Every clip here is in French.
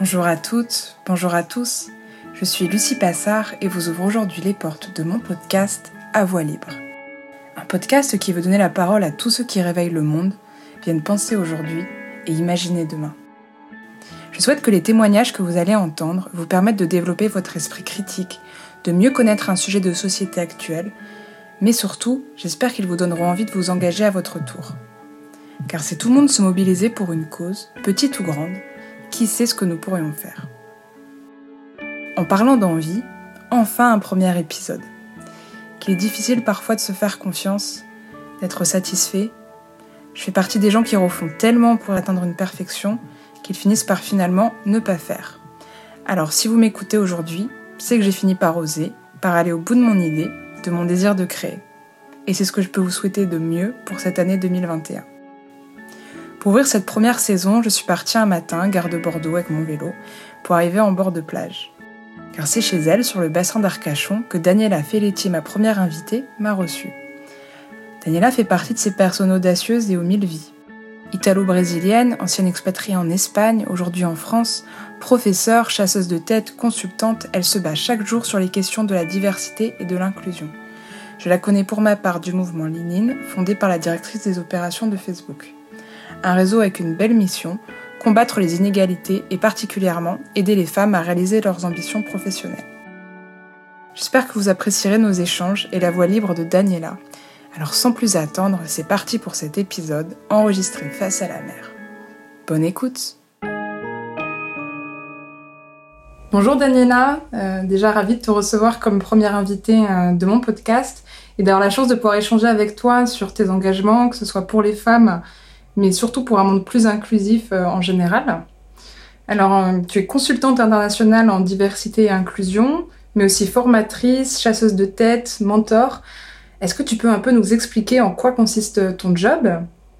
Bonjour à toutes, bonjour à tous. Je suis Lucie Passard et vous ouvre aujourd'hui les portes de mon podcast À Voix Libre. Un podcast qui veut donner la parole à tous ceux qui réveillent le monde, viennent penser aujourd'hui et imaginer demain. Je souhaite que les témoignages que vous allez entendre vous permettent de développer votre esprit critique, de mieux connaître un sujet de société actuel, mais surtout, j'espère qu'ils vous donneront envie de vous engager à votre tour. Car si tout le monde se mobilisait pour une cause, petite ou grande, qui sait ce que nous pourrions faire En parlant d'envie, enfin un premier épisode. Qu'il est difficile parfois de se faire confiance, d'être satisfait. Je fais partie des gens qui refont tellement pour atteindre une perfection qu'ils finissent par finalement ne pas faire. Alors si vous m'écoutez aujourd'hui, c'est que j'ai fini par oser, par aller au bout de mon idée, de mon désir de créer. Et c'est ce que je peux vous souhaiter de mieux pour cette année 2021. Pour ouvrir cette première saison, je suis partie un matin, gare de Bordeaux, avec mon vélo, pour arriver en bord de plage. Car c'est chez elle, sur le bassin d'Arcachon, que Daniela Felletti, ma première invitée, m'a reçue. Daniela fait partie de ces personnes audacieuses et aux mille vies. Italo-brésilienne, ancienne expatriée en Espagne, aujourd'hui en France, professeure, chasseuse de tête, consultante, elle se bat chaque jour sur les questions de la diversité et de l'inclusion. Je la connais pour ma part du mouvement Linine, fondé par la directrice des opérations de Facebook un réseau avec une belle mission, combattre les inégalités et particulièrement aider les femmes à réaliser leurs ambitions professionnelles. J'espère que vous apprécierez nos échanges et la voix libre de Daniela. Alors sans plus attendre, c'est parti pour cet épisode enregistré face à la mer. Bonne écoute Bonjour Daniela, euh, déjà ravie de te recevoir comme première invitée euh, de mon podcast et d'avoir la chance de pouvoir échanger avec toi sur tes engagements, que ce soit pour les femmes mais surtout pour un monde plus inclusif euh, en général. Alors, euh, tu es consultante internationale en diversité et inclusion, mais aussi formatrice, chasseuse de tête, mentor. Est-ce que tu peux un peu nous expliquer en quoi consiste ton job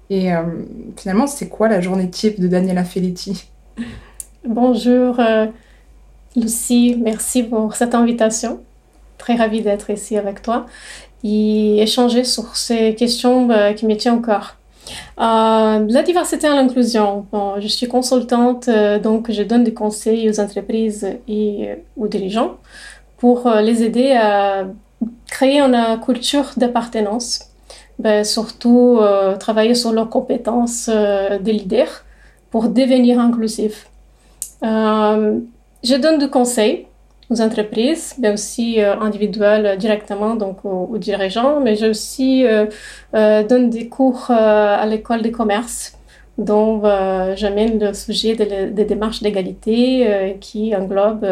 Et euh, finalement, c'est quoi la journée type de Daniela Felitti? Bonjour Lucie, merci pour cette invitation. Très ravie d'être ici avec toi et échanger sur ces questions qui me tiennent. Euh, la diversité et l'inclusion. Je suis consultante, euh, donc je donne des conseils aux entreprises et euh, aux dirigeants pour les aider à créer une culture d'appartenance, ben, surtout travailler sur leurs compétences de leader pour devenir inclusif. je donne des conseils aux entreprises, mais aussi euh, individuelles directement donc aux, dirigeants. Mais j'ai aussi euh, euh, donne des cours à l'école des commerces dont j'amène le sujet des, démarches d'égalité qui englobe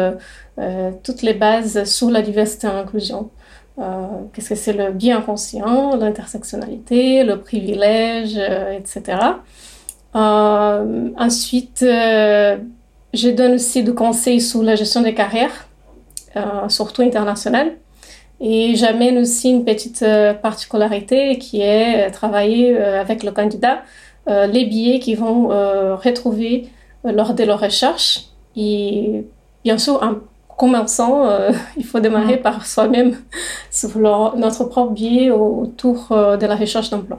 toutes les bases sur la diversité et l'inclusion. Qu'est-ce que c'est le bien conscient, l'intersectionnalité, le privilège, etc. ensuite, je donne aussi des conseils sur la gestion des carrières euh, surtout international. Et j'amène aussi une petite euh, particularité qui est euh, travailler avec le candidat les billets qu'ils vont retrouver lors de leur recherche. Et bien sûr, en commençant, il faut démarrer mm. par soi-même sur notre propre billet autour de la recherche d'emploi.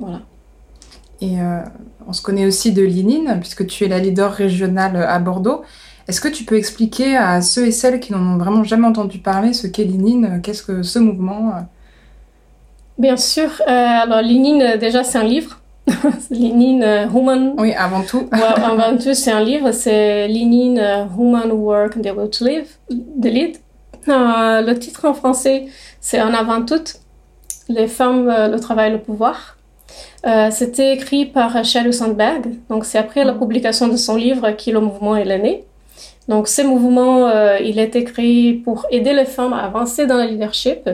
Voilà. Et on se connaît aussi de Linine, puisque tu es la leader régionale à Bordeaux. Est-ce que tu peux expliquer à ceux et celles qui n'en ont vraiment jamais entendu parler ce qu'est Linine Qu'est-ce que ce mouvement Bien sûr. Euh, alors, Linine, déjà, c'est un livre. Linine Human. Oui, avant tout. avant tout, c'est un livre. C'est Linine Human Work the Will to Live, de Lead. Euh, le titre en français, c'est En avant tout, les femmes, euh, le travail, le pouvoir. C'était écrit par Sheryl Sandberg. Donc, c'est après la publication de son livre qui le mouvement est né. Donc, ce mouvement, euh, il a été créé pour aider les femmes à avancer dans le leadership,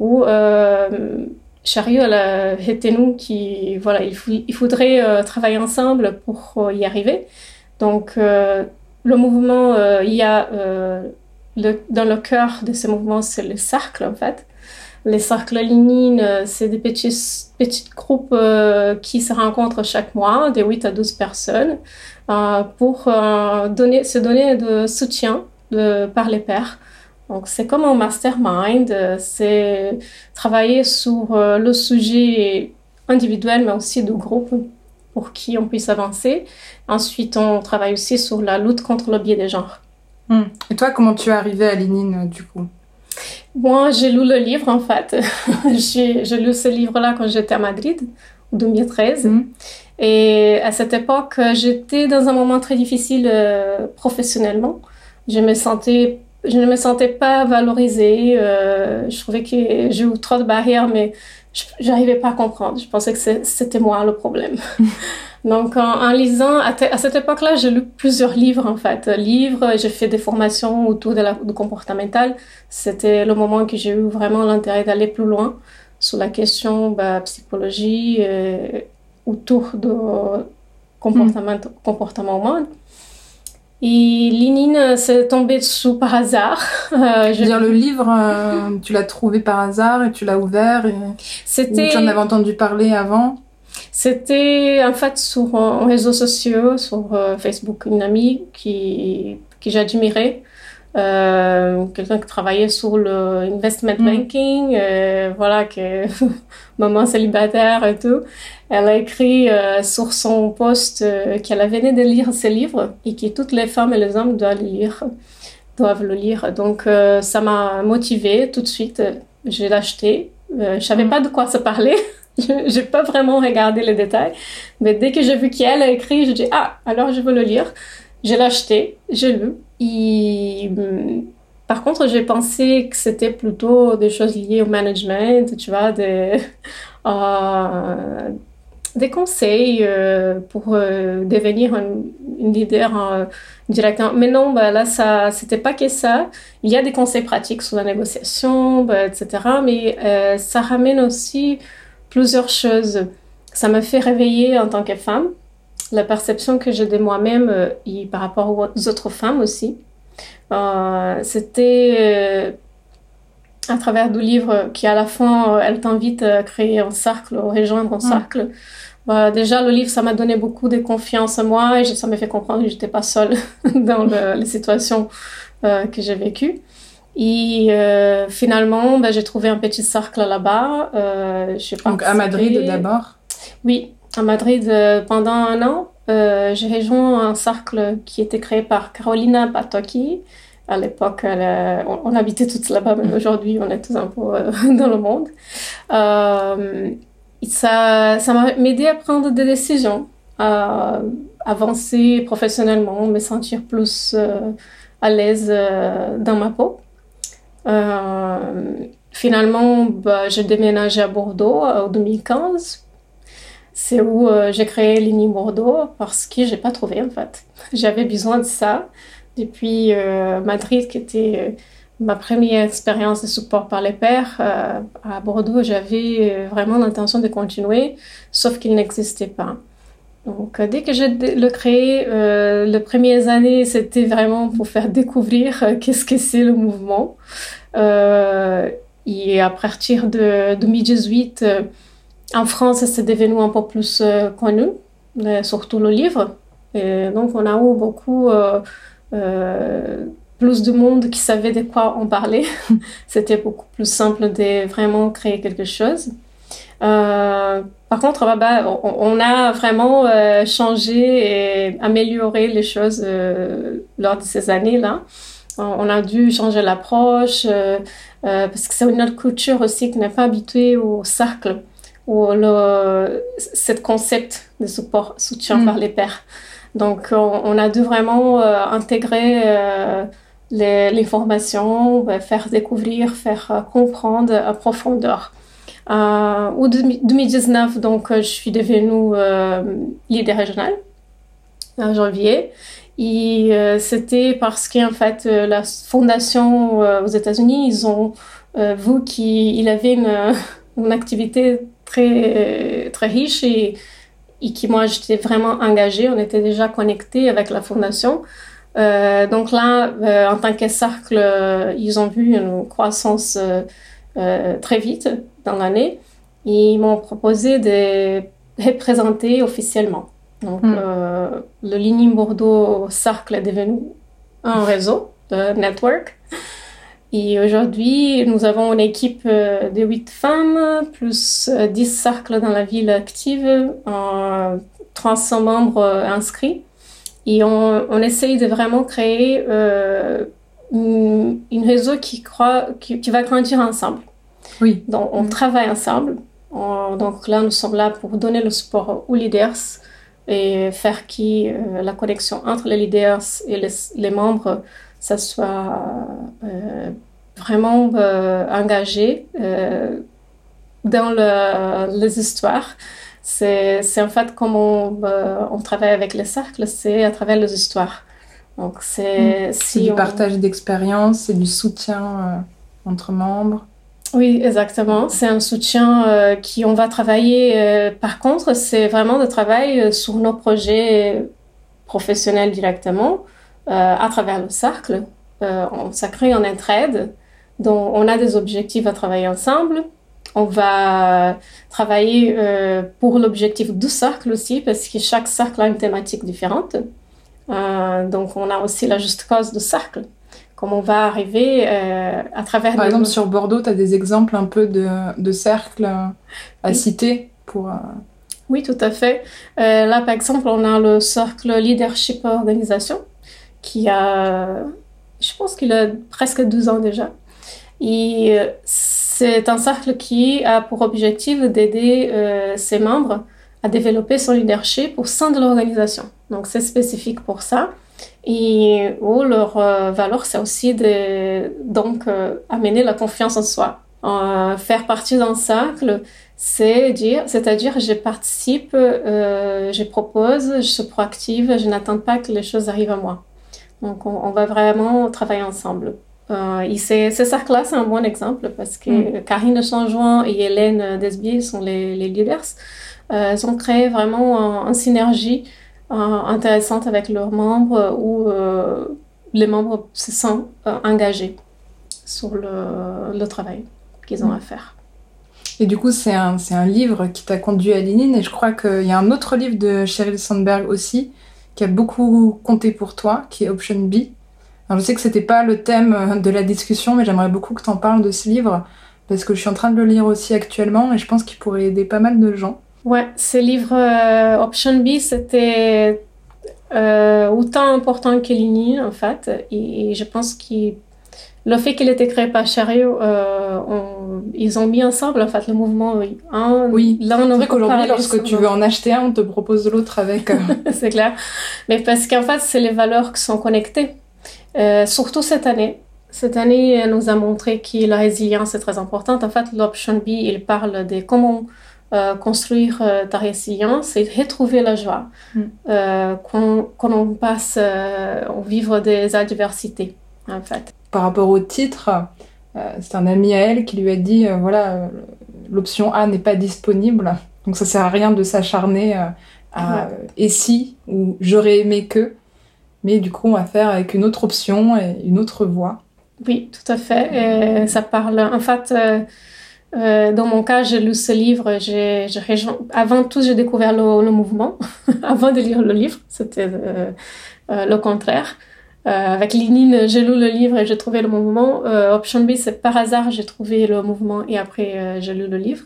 où euh, Chariot été nous qui, voilà, il, faudrait euh, travailler ensemble pour euh, y arriver. Donc, le mouvement, il y a le, dans le cœur de ce mouvement, c'est le cercle en fait. Les cercles lignines, c'est des petits, groupes qui se rencontrent chaque mois, de 8 à 12 personnes. Euh, pour euh, donner, se donner de soutien par les pairs. Donc c'est comme un mastermind, c'est travailler sur euh, le sujet individuel mais aussi de groupe. pour qui on puisse avancer. Ensuite, on travaille aussi sur la lutte contre le biais des genres. Hmm. Et toi, comment tu es arrivée à Lénine, du coup? Moi, j'ai lu le livre, en fait. j'ai lu ce livre-là quand j'étais à Madrid, en 2013. Hmm. Et à cette époque, j'étais dans un moment très difficile euh, professionnellement. Je me sentais je ne me sentais pas valorisée. Euh, je trouvais que j'ai eu trop de barrières, mais j'arrivais pas à comprendre. Je pensais que c'était moi le problème. Donc, en, lisant, à, cette époque-là, j'ai lu plusieurs livres, en fait. Livres, j'ai fait des formations autour de la, du comportemental. C'était le moment que j'ai eu vraiment l'intérêt d'aller plus loin sur la question bah, psychologie euh, autour de comportement, mm. comportement humain. Et Lénine, c'est tombé dessous par hasard. Euh, je veux dire, le livre, euh, tu l'as trouvé par hasard et tu l'as ouvert et... C'était... tu en avais entendu parler avant? C'était en fait sur un réseaux sociaux, sur euh, Facebook, une amie qui, qui j'admirais. Euh, quelqu'un qui travaillait sur le investment mm. banking, euh, voilà, que maman célibataire et tout. Elle a écrit euh, sur son post euh, qu'elle venait de lire ce livre et que toutes les femmes et les hommes doivent le lire. Doivent le lire. Donc ça m'a motivée tout de suite. J'ai l'acheté. je savais mm. pas de quoi ça parlait. j'ai pas vraiment regardé les détails, mais dès que j'ai vu qu'elle a écrit, je dis ah alors je veux le lire. Je l'ai acheté, j'ai lu. Et, par contre, j'ai pensé que c'était plutôt des choses liées au management, tu vois, des, euh, des conseils euh, pour euh, devenir une leader directement. Mais non, bah, là, ça, c'était pas que ça. Il y a des conseils pratiques sur la négociation, bah, etc. Mais ça ramène aussi plusieurs choses. Ça me fait réveiller en tant que femme la perception que j'ai de moi-même euh, et par rapport aux autres femmes aussi. Euh, c'était euh, à travers du livre qui à la fin elle t'invite à créer un cercle, à rejoindre un cercle. Bah, déjà le livre ça m'a donné beaucoup de confiance en moi et ça m'a fait comprendre que j'étais pas seule dans les situations que j'ai vécues. Et finalement, bah, j'ai trouvé un petit cercle là-bas. Donc à Madrid d'abord? Oui, à Madrid euh, pendant un an. Euh, j'ai rejoint un cercle qui était créé par Carolina Patoki. À l'époque, on, habitait tous là-bas, mais aujourd'hui, on est tous un peu euh, dans le monde. ça ça m'a aidé à prendre des décisions, à avancer professionnellement, me sentir plus à l'aise dans ma peau. Finalement, bah, j'ai déménagé à Bordeaux en 2015 c'est où euh, j'ai créé Lini Bordeaux parce que j'ai pas trouvé en fait. J'avais besoin de ça depuis euh, Madrid qui était euh, ma première expérience de support par les pairs. à Bordeaux, j'avais vraiment l'intention de continuer, sauf qu'il n'existait pas. Donc, dès que j'ai le créé, les premières années, c'était vraiment pour faire découvrir qu'est-ce que c'est le mouvement. et à partir de 2018, en France, c'est devenu un peu plus euh, connu, surtout le livre. Et donc, on a eu beaucoup euh, euh, plus de monde qui savait de quoi on parlait. C'était beaucoup plus simple de vraiment créer quelque chose. Par contre, bah, on, a vraiment changé et amélioré les choses lors de ces années-là. On a dû changer l'approche parce que c'est une autre culture aussi qui n'est pas habituée au cercle ou le, ce concept de support, soutien mm. par les pairs. Donc, on, a dû vraiment euh, intégrer euh, l'information, bah, faire découvrir, faire euh, comprendre à profondeur. Euh, au 2019, donc, je suis devenue leader régional en janvier. Et c'était parce qu'en fait, la fondation aux États-Unis, ils ont vu qu'il avait une, une activité très, très riche et, et qui, moi, j'étais vraiment engagée. On était déjà connectés avec la fondation. Euh, donc là, euh, en tant que cercle, euh, ils ont vu une croissance très vite dans l'année. Ils m'ont proposé de représenter officiellement. Donc, hmm. le Ligne Bordeaux Cercle est devenu un réseau de network. Et aujourd'hui, nous avons une équipe euh, de 8 femmes, plus 10 euh, cercles dans la ville active, 300 membres inscrits. Et on, on essaye de vraiment créer une, réseau qui, croit, qui, va grandir ensemble. Oui. Donc, on mm. travaille ensemble. donc là, nous sommes là pour donner le support aux leaders et faire qui euh, la connexion entre les leaders et les, les membres, ça soit euh, vraiment euh, engagé dans le, les histoires. C'est en fait comme on, on travaille avec les cercles, c'est à travers les histoires. Donc c'est mm. si du partage d'expérience, c'est du soutien euh, entre membres. Oui, exactement. C'est un soutien euh, qui on va travailler. Euh, par contre, c'est vraiment de travail sur nos projets professionnels directement à travers le cercle. on s'accrée en entraide. Donc, on a des objectifs à travailler ensemble. On va travailler pour l'objectif du cercle aussi, parce que chaque cercle a une thématique différente. Euh, donc, on a aussi la juste cause de cercle. Comment on va arriver euh, à travers... Par exemple, sur Bordeaux, tu as des exemples un peu de, de cercles à citer pour... Euh, oui, tout à fait. là, par exemple, on a le cercle Leadership Organisation qui a, je pense qu'il a presque 12 ans déjà. Et c'est un cercle qui a pour objectif d'aider ses membres à développer son leadership au sein de l'organisation. Donc, c'est spécifique pour ça. Et oh, leur euh, valeur, c'est aussi de donc euh, amener la confiance en soi. Euh, faire partie d'un cercle, c'est dire, c'est-à-dire je participe, je propose, je suis proactive, je n'attends pas que les choses arrivent à moi. Donc, on, va vraiment travailler ensemble. Et ces, cercles-là, c'est un bon exemple parce que mm. Karine Changeoin et Hélène Desbier sont les, les leaders. elles ont créé vraiment une synergie euh, intéressantes avec leurs membres où euh, les membres se sentent euh, engagés sur le, le travail qu'ils ont à faire. Et du coup, c'est un, un, livre qui t'a conduit à Lénine. Et je crois qu'il y a un autre livre de Sheryl Sandberg aussi, qui a beaucoup compté pour toi, qui est Option B. Alors, je sais que c'était pas le thème de la discussion, mais j'aimerais beaucoup que tu en parles de ce livre, parce que je suis en train de le lire aussi actuellement, et je pense qu'il pourrait aider pas mal de gens. Ouais, ce livre euh, Option B, c'était euh, autant important que l'INI, en fait. Et, je pense que le fait qu'il était créé par Chariot, euh, ils ont mis ensemble, en fait, le mouvement. oui, l'un c'est vrai qu'aujourd'hui, lorsque tu veux en acheter un, on te propose l'autre avec. c'est clair. Mais parce qu'en fait, c'est les valeurs qui sont connectées. Surtout cette année. Cette année, elle nous a montré que la résilience est très importante. En fait, l'Option B, il parle de comment euh, construire euh, ta résilience et retrouver la joie mm. euh, quand, quand, on passe, on vivre des adversités, en fait. Par rapport au titre, c'est un ami à elle qui lui a dit, voilà, l'option A n'est pas disponible, donc ça sert à rien de s'acharner à et si ou j'aurais aimé que, mais du coup on va faire avec une autre option et une autre voie. Oui, tout à fait. Ça parle, en fait, euh, dans mon cas, j'ai lu ce livre. J'ai, avant tout, j'ai découvert le, mouvement. avant de lire le livre, c'était euh, euh, le contraire. avec Linine, j'ai lu le livre et j'ai trouvé le mouvement. Option B, c'est par hasard, j'ai trouvé le mouvement et après, j'ai lu le livre.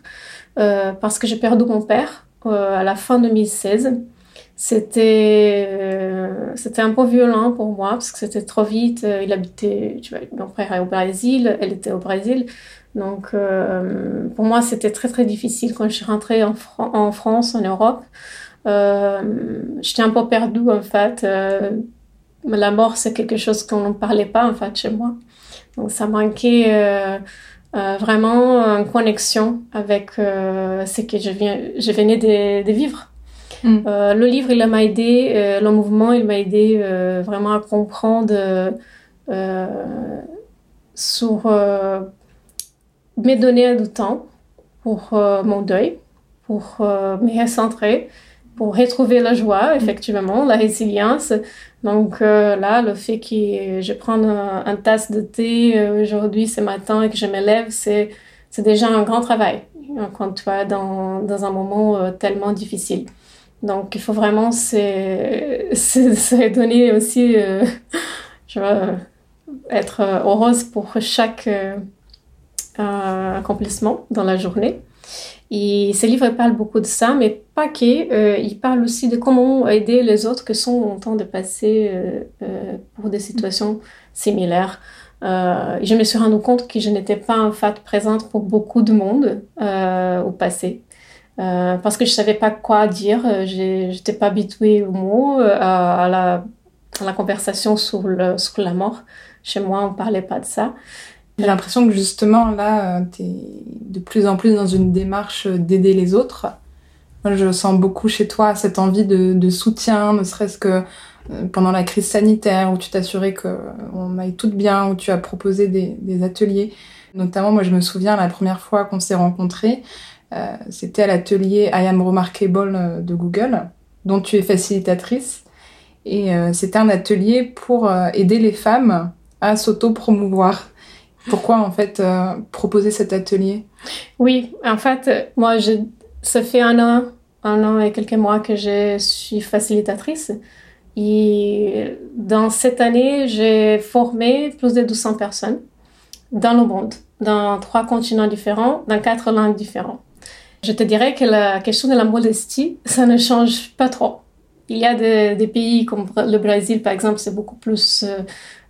parce que j'ai perdu mon père à la fin 2016. C'était, c'était un peu violent pour moi parce que c'était trop vite. Il habitait, tu vois, mon frère est au Brésil, elle était au Brésil. Donc, euh, pour moi, c'était très, très difficile quand je suis rentrée en, France, en Europe. Euh, J'étais un peu perdue, en fait. Euh, la mort, c'est quelque chose qu'on ne parlait pas, en fait, chez moi. Donc, ça manquait euh, euh vraiment une connexion avec euh, ce que je, viens, je venais de, de vivre. Mm. le livre, il m'a aidé, le mouvement, il m'a aidé vraiment à comprendre sur me donner du temps pour euh, mon deuil, pour euh, me recentrer, pour retrouver la joie, effectivement, la résilience. Donc euh, là, le fait que je prenne un, un tasse de thé aujourd'hui, ce matin, et que je me lève, c'est, c'est déjà un grand travail quand tu es dans, dans un moment tellement difficile. Donc il faut vraiment se, donner aussi, je vois, être heureuse pour chaque accomplissement dans la journée. Et ce livre parle beaucoup de ça, mais pas que. Euh, aussi de comment aider les autres qui sont en train de passer euh, euh, pour des situations similaires. je me suis rendu compte que je n'étais pas en fait présente pour beaucoup de monde au passé. Parce que je savais pas quoi dire, je n'étais pas habituée aux mots, à, la, à, la, conversation sur, le, la mort. Chez moi, on parlait pas de ça. J'ai l'impression que justement, là, euh, tu es de plus en plus dans une démarche d'aider les autres. Moi, je sens beaucoup chez toi cette envie de, soutien, ne serait-ce que euh, pendant la crise sanitaire, où tu t'assurais qu'on aille tout bien, où tu as proposé des, ateliers. Notamment, moi, je me souviens, la première fois qu'on s'est rencontrés, euh, c'était à l'atelier I Am Remarkable de Google, dont tu es facilitatrice. Et c'était un atelier pour aider les femmes à s'auto-promouvoir. Pourquoi en fait euh, proposer cet atelier? Oui, en fait, moi, ça fait un an, un an et quelques mois que je suis facilitatrice. Et dans cette année, j'ai formé plus de 200 personnes dans le monde, dans trois continents différents, dans quatre langues différentes. Je te dirais que la question de la modestie, ça ne change pas trop. Il y a des, pays comme le Brésil, par exemple, c'est beaucoup plus euh,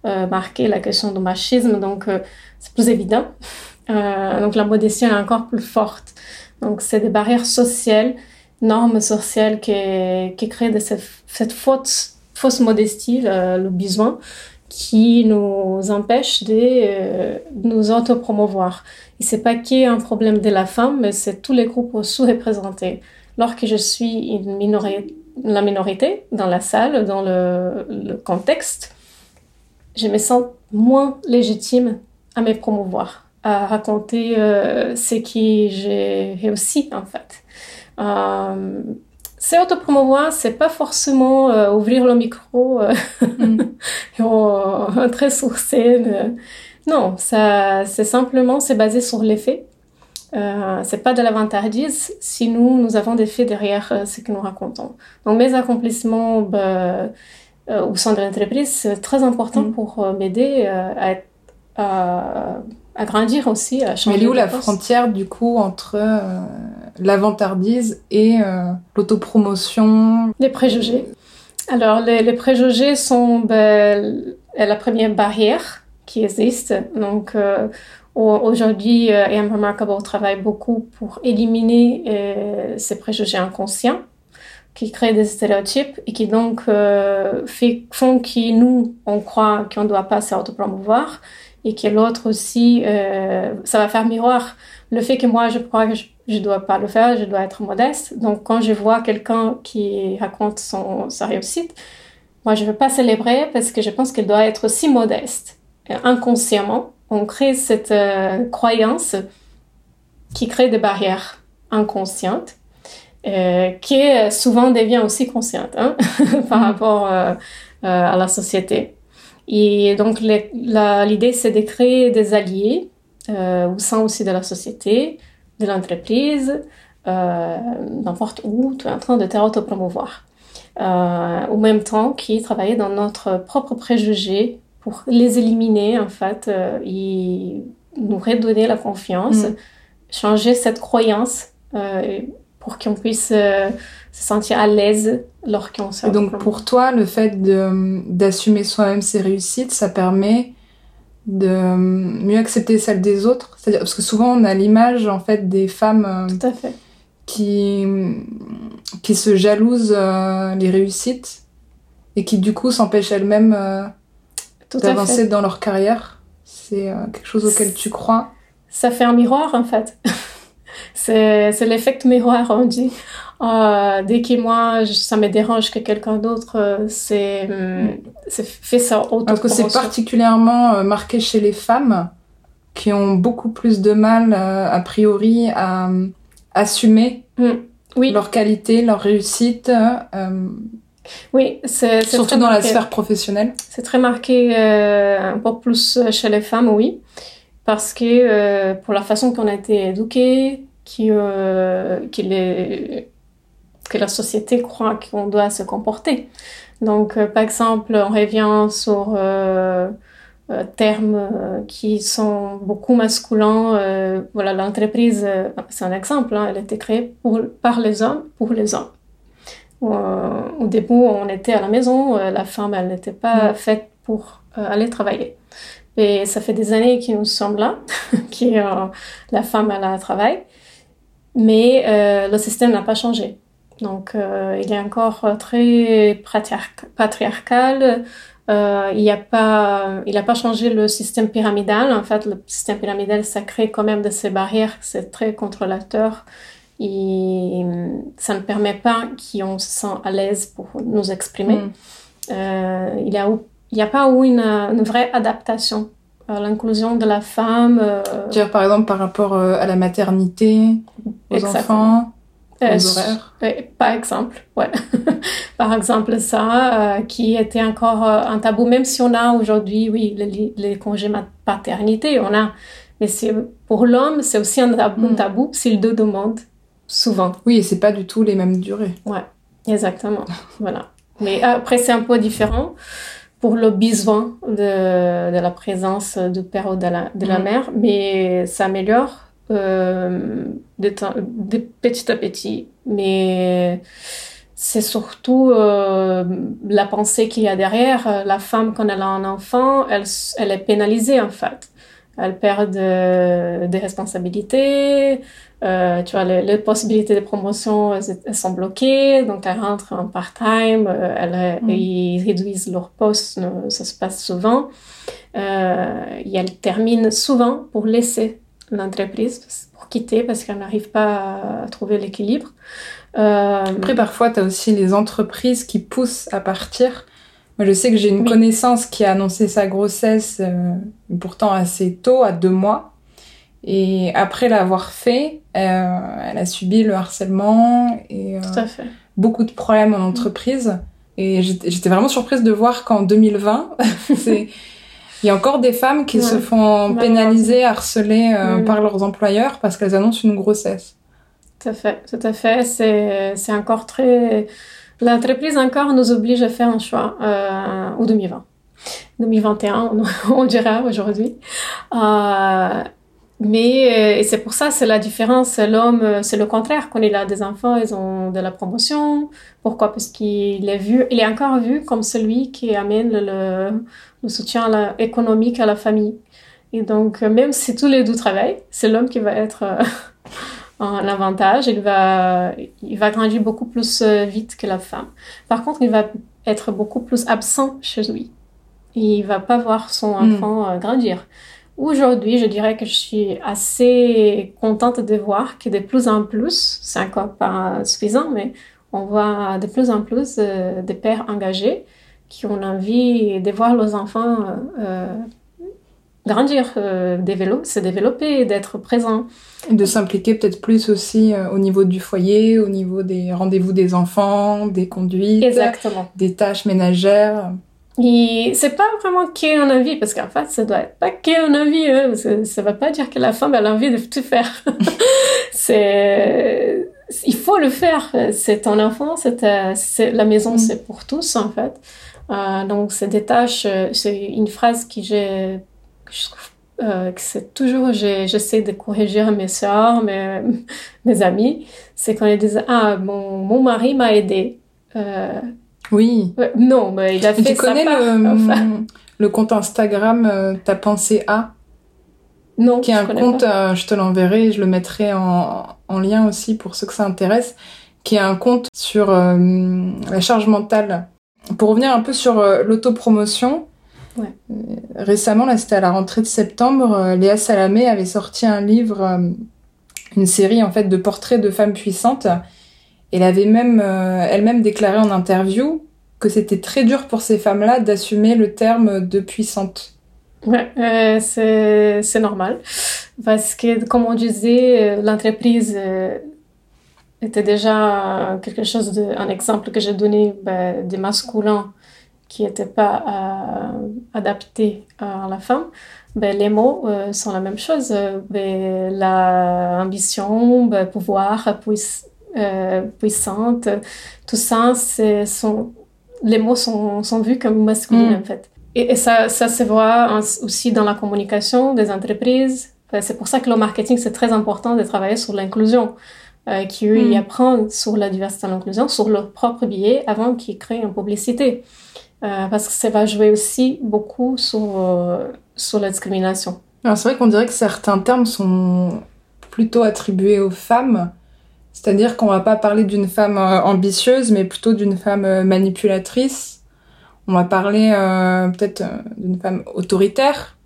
euh, marqué la question du machisme, donc euh, c'est plus évident. Donc la modestie est encore plus forte. Donc c'est des barrières sociales, normes sociales qui, créent cette, fausse modestie, le, besoin, qui nous empêche de nous auto-promouvoir. Et c'est pas un problème de la femme, mais c'est tous les groupes sous-représentés. Lorsque je suis la minorité dans la salle, dans le, contexte, je me sens moins légitime à me promouvoir, à raconter euh, ce que j'ai réussi en fait. Euh, c'est autopromouvoir, c'est pas forcément euh, ouvrir le micro euh, mm. et entrer sur scène. Non, ça, c'est simplement, c'est basé sur les faits. Euh, c'est pas de l'avantardise si nous, nous avons des faits derrière ce que nous racontons. Donc mes accomplissements, bah, euh, au sein de l'entreprise, c'est très important mm. pour euh, m'aider euh, à, à, grandir aussi, à changer. Mais où la frontière du coup entre l'avantardise et l'autopromotion? Les préjugés. Alors les, les préjugés sont ben, la première barrière qui existe. Donc aujourd'hui, Ian Remarkable travaille beaucoup pour éliminer ces préjugés inconscients qui créent des stéréotypes et qui donc euh, fait, font que nous, on croit qu'on ne doit pas s'auto-promouvoir et que l'autre aussi, euh, ça va faire miroir le fait que moi, je crois que je ne dois pas le faire, je dois être modeste. Donc, quand je vois quelqu'un qui raconte son, sa réussite, moi, je ne veux pas célébrer parce que je pense qu'elle doit être aussi modeste. inconsciemment, on crée cette euh, croyance qui crée des barrières inconscientes euh, qui souvent devient aussi consciente hein, par mm. rapport euh, euh, à la société. Et donc l'idée, c'est de créer des alliés au sein aussi de la société, de l'entreprise, n'importe où tu es en train de t'auto-promouvoir. au même temps qui travailler dans notre propre préjugé pour les éliminer en fait et nous redonner la confiance, mm. changer cette croyance pour qu'on puisse euh, se sentir à l'aise lorsqu'on se Donc pour toi, le fait d'assumer soi-même ses réussites, ça permet de mieux accepter celles des autres? C'est-à-dire parce que souvent on a l'image en fait des femmes euh, Tout à fait. qui qui se jalousent euh, les réussites et qui du coup s'empêchent elles-mêmes d'avancer dans leur carrière. C'est quelque chose auquel tu crois? Ça fait un miroir en fait. c'est l'effet miroir, on dit. Euh, dès que moi, ça me dérange que quelqu'un d'autre euh, c'est fait ça auto Parce que c'est particulièrement euh, marqué chez les femmes qui ont beaucoup plus de mal, a priori, à assumer mm. oui. leur qualité, leur réussite. oui, c'est surtout dans la sphère professionnelle. C'est très marqué un peu plus chez les femmes, oui, parce que pour la façon qu'on a été éduqués, qui, euh, qui les, que la société croit qu'on doit se comporter. Donc, euh, par exemple, on revient sur euh, termes qui sont beaucoup masculins. voilà, l'entreprise, c'est un exemple, hein, elle a été créée pour, par les hommes, pour les hommes. au début, on était à la maison, la femme, elle n'était pas mm. faite pour aller travailler. Et ça fait des années que nous sommes là, que la femme, elle a travail. Mais euh, le système n'a pas changé. Donc, euh, il est encore très patriarcal. Euh, il n'a pas, il a pas changé le système pyramidal. En fait, le système pyramidal, ça crée quand même de ces barrières. C'est très contrôlateur. Et ça ne permet pas qu'on se sent à l'aise pour nous exprimer. Mm. Il a il n'y a pas eu une, une, vraie adaptation à l'inclusion de la femme. Euh... Dire par exemple par rapport euh, à la maternité, aux enfants, aux euh, horaires. par exemple, ouais. par exemple ça, euh, qui était encore un tabou, même si on a aujourd'hui, oui, les, les, congés paternité, on a, mais pour l'homme, c'est aussi un tabou, mm. tabou s'il le demande souvent. Oui, et c'est pas du tout les mêmes durées. Ouais, exactement. voilà. Mais après, c'est un peu différent pour le besoin de, de la présence du père ou de la, de la mm. mère, mais ça améliore euh, de, de, petit à petit. Mais c'est surtout euh, la pensée qu'il y a derrière. La femme, quand elle a un enfant, elle, elle est pénalisée en fait. Elle perd des responsabilités, euh, tu vois, les, possibilités de promotion elles, sont bloquées, donc elles rentrent en part-time, euh, elles, mm. ils réduisent leur poste, ça se passe souvent. Euh, et elles terminent souvent pour laisser l'entreprise, pour quitter parce qu'elles n'arrivent pas à trouver l'équilibre. Euh, Après, parfois, tu as aussi les entreprises qui poussent à partir. Moi, je sais que j'ai une connaissance qui a annoncé sa grossesse euh, pourtant assez tôt, à deux mois. Et après l'avoir fait, euh, elle a subi le harcèlement et euh, beaucoup de problèmes en entreprise. Et j'étais vraiment surprise de voir qu'en 2020, il y a encore des femmes qui se font pénaliser, harceler euh, par leurs employeurs parce qu'elles annoncent une grossesse. Tout à fait, tout à fait. C'est encore très... L'entreprise encore nous oblige à faire un choix, euh, ou 2020. 2021, on, on dira aujourd'hui. Euh, mais euh, c'est pour ça, c'est la différence. L'homme, euh, c'est le contraire. Quand il a des enfants, ils ont de la promotion. Pourquoi? Parce qu'il est vu, il est encore vu comme celui qui amène le, soutien économique à la famille. Et donc, même si tous les deux travaillent, c'est l'homme qui va être en avantage. Il va, il va grandir beaucoup plus vite que la femme. Par contre, il va être beaucoup plus absent chez lui. Il va pas voir son hmm. enfant grandir. Aujourd'hui, je dirais que je suis assez contente de voir que de plus en plus, c'est encore pas suffisant, mais on voit de plus en plus euh, de pères engagés qui ont envie de voir leurs enfants euh, grandir, euh, développer, se développer, d'être présents. De s'impliquer peut-être plus aussi euh, au niveau du foyer, au niveau des rendez-vous des enfants, des conduites, Exactement. des tâches ménagères. Et c'est pas vraiment qui en envie, parce qu'en fait, ça doit être pas qui en envie, hein, parce que ça va pas dire que la femme a envie de tout faire. c'est, il faut le faire. C'est ton enfant, c'est la maison, mm. c'est pour tous, en fait. Euh, donc, c'est des tâches, c'est une phrase que j'ai, je trouve euh, que c'est toujours, j'essaie de corriger mes soeurs, mes, mes amis, c'est quand ils disent, ah, mon, mon mari m'a aidé. Euh, oui. non, mais il a fait tu connais le, le compte Instagram euh, Ta pensée A Non. Qui est un compte, euh, je te l'enverrai, je le mettrai en, en, lien aussi pour ceux que ça intéresse, qui est un compte sur euh, la charge mentale. Pour revenir un peu sur l'autopromotion, ouais. récemment, là c'était à la rentrée de septembre, Léa Salamé avait sorti un livre, une série en fait de portraits de femmes puissantes elle avait même euh, elle-même déclaré en interview que c'était très dur pour ces femmes-là d'assumer le terme de puissante. Ouais, euh, c'est normal. Parce que, comme on disait, euh, l'entreprise était déjà quelque chose de, un exemple que j'ai donné ben, des masculins qui n'étaient pas adaptés à la femme. Ben, les mots sont la même chose. Ben, la ambition, ben, pouvoir, puissance euh, puissante, tout ça, sont, les mots sont, sont vus comme masculins mm. en fait. et, ça, ça se voit aussi dans la communication des entreprises. C'est pour ça que le marketing, c'est très important de travailler sur l'inclusion. Euh, qui eux, mm. apprennent sur la diversité et l'inclusion, sur leur propre billet avant qu'ils créent une publicité. Euh, parce que ça va jouer aussi beaucoup sur, euh, sur la discrimination. Alors c'est vrai qu'on dirait que certains termes sont plutôt attribués aux femmes. C'est-à-dire qu'on va pas parler d'une femme ambitieuse, mais plutôt d'une femme manipulatrice. On va parler peut-être d'une femme autoritaire.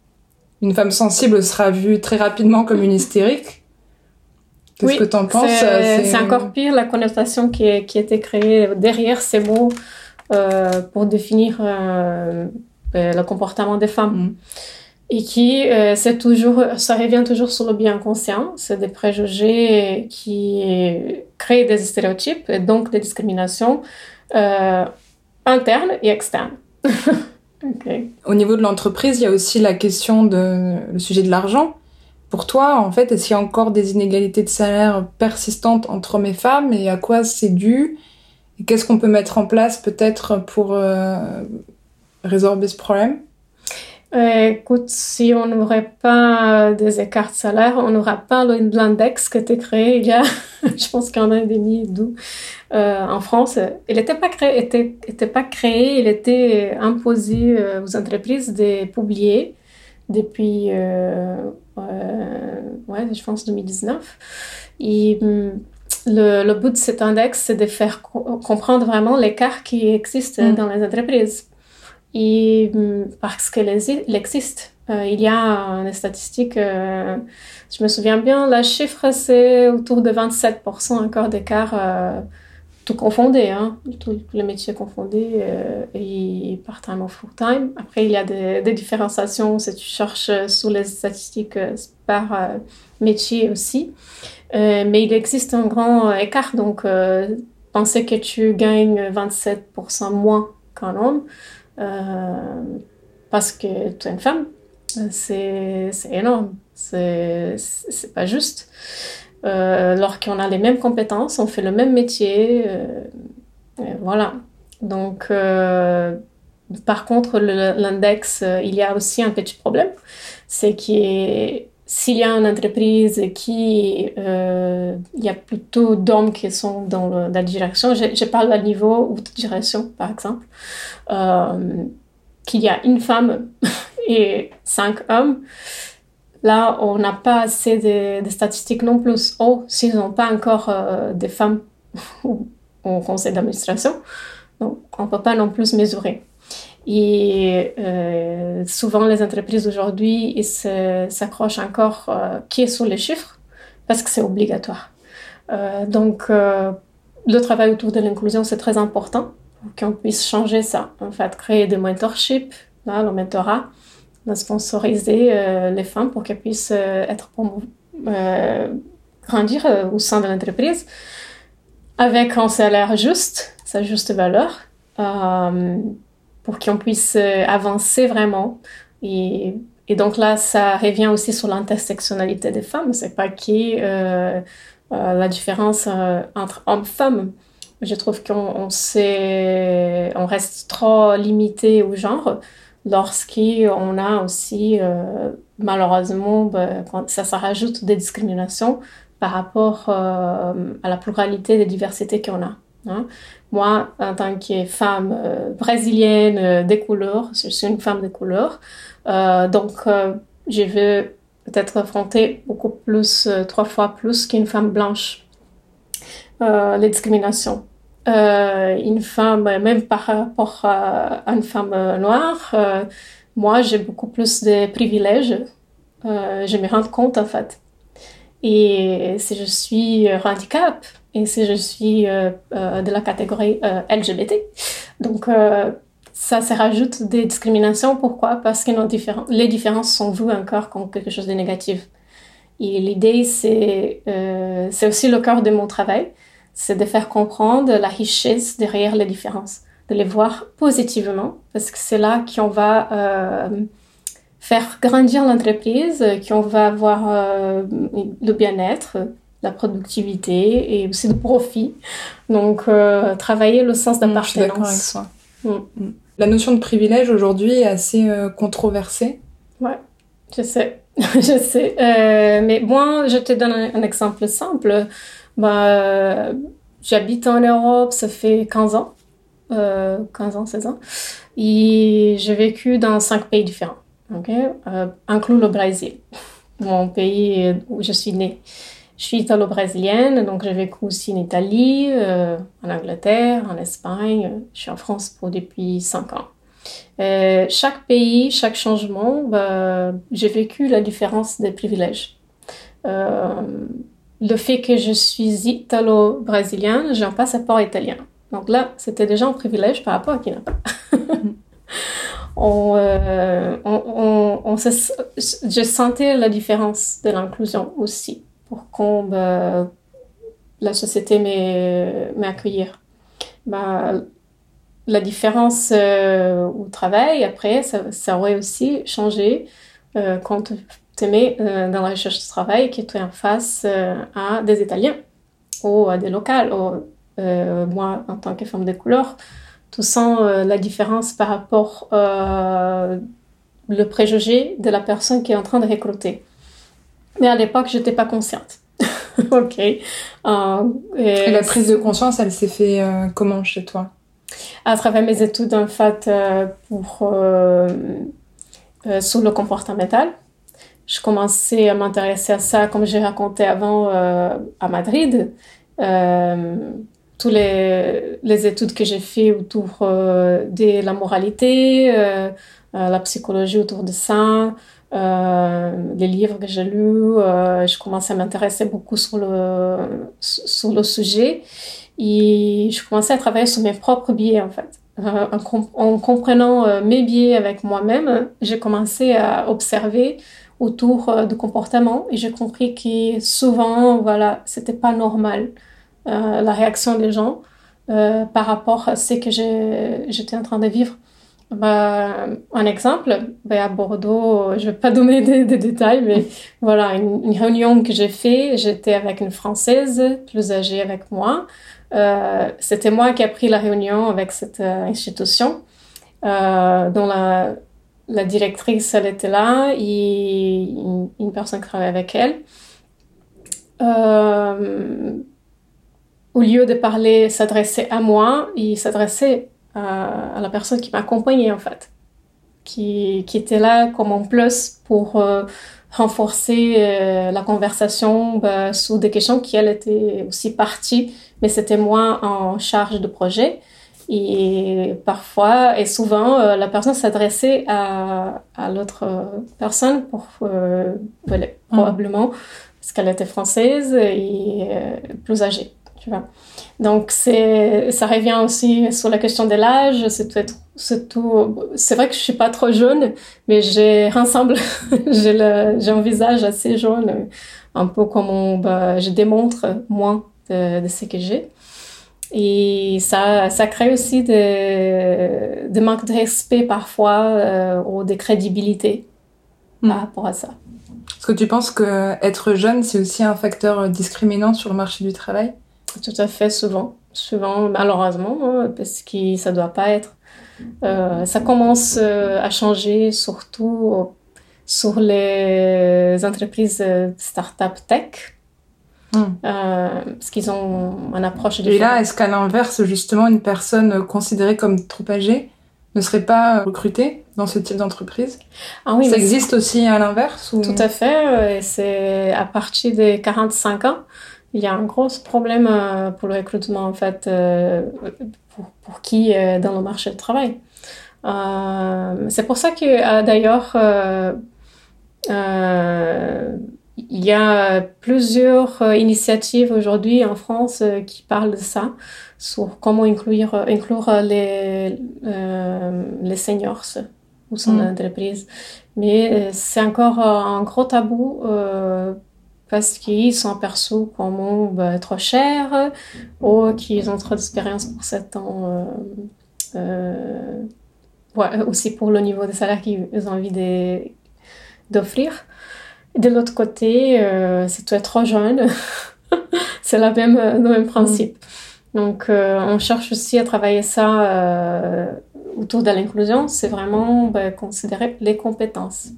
Une femme sensible sera vue très rapidement comme une hystérique. Qu'est-ce que tu en penses C'est encore pire la connotation qui, est, qui a été créée derrière ces mots euh, pour définir euh, ben, le comportement des femmes. Mm. Et qui, euh, c'est toujours, ça revient toujours sur le bien conscient. C'est des préjugés qui créent des stéréotypes et donc des discriminations internes et externes. Au niveau de l'entreprise, il y a aussi la question de le sujet de l'argent. Pour toi, en fait, est-ce qu'il y a encore des inégalités de salaire persistantes entre hommes et femmes et à quoi c'est dû Et qu'est-ce qu'on peut mettre en place peut-être pour euh, résorber ce problème? Euh, écoute, si on n'aurait pas des écarts de salaire, on n'aura pas l'index qui a été créé il y a, je pense qu'en un demi d'où euh, en France. Il n'était pas créé, était, était pas créé, il était imposé euh, aux entreprises de publier depuis euh, ouais, je pense 2019. Et hum, le, le, but de cet index, c'est de faire comprendre vraiment l'écart qui existe mm. dans les entreprises. Et hum, parce qu'il existe. Euh, il y a des statistiques, euh, je me souviens bien, la chiffre c'est autour de 27% encore d'écart tout confondé, hein, tous les métiers confondés euh, et part-time ou full-time. Après, il y a des, des, différenciations si tu cherches sur les statistiques euh, par euh, métier aussi. Mais il existe un grand écart, donc penser que tu gagnes 27% moins qu'un homme parce que tu es une femme, c'est énorme, c'est pas juste. Euh, lorsqu'on a les mêmes compétences, on fait le même métier. Euh, voilà. Donc, euh, par contre, l'index, il y a aussi un petit problème. C'est que s'il y a une entreprise qui, il y a plutôt d'hommes qui sont dans, la direction, je, parle à niveau de direction, par exemple, qu'il y a une femme et cinq hommes, Là, on n'a pas assez de, statistiques non plus. Oh, s'ils n'ont pas encore euh, des femmes au conseil d'administration, donc on ne peut pas non plus mesurer. Et euh, souvent, les entreprises aujourd'hui s'accrochent encore euh, qui est sur les chiffres parce que c'est obligatoire. donc, le travail autour de l'inclusion, c'est très important pour qu'on puisse changer ça. En fait, créer des mentorships, là, le mentorat, sponsoriser euh, les femmes pour qu'elles puissent euh, être euh, grandir au sein de l'entreprise avec un salaire juste, sa juste valeur, pour qu'on puisse avancer vraiment. Et, donc là, ça revient aussi sur l'intersectionnalité des femmes. C'est pas qui la différence entre hommes et femmes. Je trouve qu'on on, on reste trop limité au genre lorsqu'on a aussi, euh, malheureusement, ben, ça, rajoute des discriminations par rapport euh, à la pluralité des diversités qu'on a. Hein. Moi, en tant que femme euh, brésilienne des couleurs, je suis une femme de couleur, donc je vais peut-être affronter beaucoup plus, trois fois plus qu'une femme blanche, les discriminations. Euh, une femme, même par rapport à une femme noire, euh, moi j'ai beaucoup plus de privilèges. Euh, je me rends compte en fait. Et si je suis handicap et si je suis de la catégorie LGBT, donc ça se rajoute des discriminations. Pourquoi? Parce que les différences sont vues encore comme quelque chose de négatif. Et l'idée, c'est aussi le cœur de mon travail. C'est de faire comprendre la richesse derrière les différences, de les voir positivement, parce que c'est là qu'on va euh, faire grandir l'entreprise, qu'on va avoir euh, le bien-être, la productivité et aussi le profit. Donc, euh, travailler le sens d'appartenance. Mm, toi. Mm. La notion de privilège aujourd'hui est assez controversée. Ouais, je sais. je sais. Euh, mais moi, je te donne un, exemple simple. Bah, J'habite en Europe, ça fait 15 ans. Euh, 15 ans, 16 ans. Et j'ai vécu dans cinq pays différents, ok? Euh, inclus le Brésil, mon pays où je suis née. Je suis italo-brésilienne, donc j'ai vécu aussi en Italie, euh, en Angleterre, en Espagne. Je suis en France pour depuis 5 ans. Euh, chaque pays, chaque changement, bah, j'ai vécu la différence des privilèges. Euh, le fait que je suis italo-brésilienne, j'ai un passeport italien. Donc là, c'était déjà un privilège par rapport à qui n'a pas. on, euh, on, on, je sentais la différence de l'inclusion aussi pour qu'on bah, la société m'accueillir. Bah, la différence euh, au travail, après, ça, ça, aurait aussi changé euh, quand tu mets euh, dans la recherche de travail que tu es en face à des Italiens ou à des locales. moi, en tant que femme de couleur, tu sens la différence par rapport le préjugé de la personne qui est en train de recruter. Mais à l'époque, je n'étais pas consciente. ok. et la prise de conscience, elle s'est fait comment chez toi? À travers mes études en fait euh, pour euh, euh, sur le comportemental. Je commençais à m'intéresser à ça, comme j'ai raconté avant, à Madrid. toutes les, les, études que j'ai fait autour de la moralité, la psychologie autour de ça, les livres que j'ai lus, je commençais à m'intéresser beaucoup sur le, sur le sujet. Et je commençais à travailler sur mes propres biais, en fait. Euh, en, comprenant euh, mes biais avec moi-même, j'ai commencé à observer autour euh, de comportements et j'ai compris que souvent, voilà, c'était pas normal la réaction des gens par rapport à ce que j'étais en train de vivre. Bah, un exemple, bah, à Bordeaux, je vais pas donner des, détails, mais voilà, une, une réunion que j'ai fait, j'étais avec une Française plus âgée avec moi. Euh, c'était moi qui ai pris la réunion avec cette euh, institution, euh, dont la, la, directrice, elle était là, et une, personne qui travaillait avec elle. au lieu de parler, s'adresser à moi, il s'adressait à, la personne qui m'accompagnait, en fait, qui, qui, était là comme en plus pour renforcer la conversation bah, sur des questions qui, elle, était aussi partie mais c'était moi en charge de projet. Et parfois, et souvent, euh, la personne s'adressait à, à l'autre personne pour, euh, mm. probablement, parce qu'elle était française et euh, plus âgée, tu vois. Donc, ça revient aussi sur la question de l'âge. C'est peut-être, vrai que je suis pas trop jeune, mais j'ai, ensemble, j'ai un visage assez jaune, un peu comme on, bah, je démontre moins de, ce que j'ai. Et ça, ça crée aussi des, de manque de respect parfois euh, ou de crédibilité hmm. par rapport à ça. Est-ce que tu penses que être jeune, c'est aussi un facteur discriminant sur le marché du travail? Tout à fait, souvent. Souvent, malheureusement, hein, parce que ça ne doit pas être. Euh, ça commence euh, à changer, surtout sur les entreprises start-up tech Hmm. Euh, parce qu'ils ont une approche différente. Et là, est-ce qu'à l'inverse, justement, une personne considérée comme trop âgée ne serait pas recrutée dans ce type d'entreprise? Ah oui, Ça existe aussi à l'inverse Tout à fait. C'est à partir des 45 ans, il y a un gros problème euh, pour le recrutement, en fait, euh, pour, pour qui dans le marché du travail. C'est pour ça que, d'ailleurs, il y a plusieurs euh, initiatives aujourd'hui en France euh, qui parlent de ça, sur comment inclure, euh, inclure les, les seniors au sein mm. l'entreprise. Mais c'est encore un gros tabou parce qu'ils sont aperçus comme bah, trop chers ou qu'ils ont trop d'expérience pour 7 ans. ouais, aussi pour le niveau de salaire qu'ils ont envie d'offrir. De l'autre côté, euh, si tu es trop jeune, c'est la même, le même principe. Donc, euh, on cherche aussi à travailler ça euh, autour de l'inclusion, c'est vraiment ben, considérer les compétences.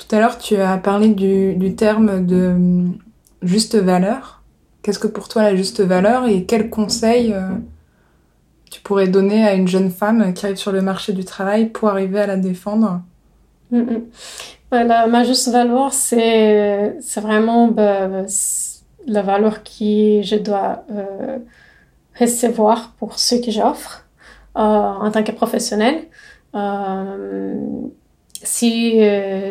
Tout à l'heure, tu as parlé du, terme de hum, juste valeur. Qu'est-ce que pour toi la juste valeur et quels conseils euh, tu pourrais donner à une jeune femme qui arrive sur le marché du travail pour arriver à la défendre? Mm, ma juste valeur, c'est vraiment ben, la valeur que je dois euh, recevoir pour ce que j'offre euh, en tant que professionnel. Euh, si